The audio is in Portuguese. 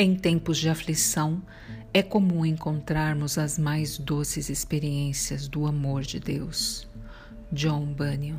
Em tempos de aflição, é comum encontrarmos as mais doces experiências do amor de Deus. John Bunyan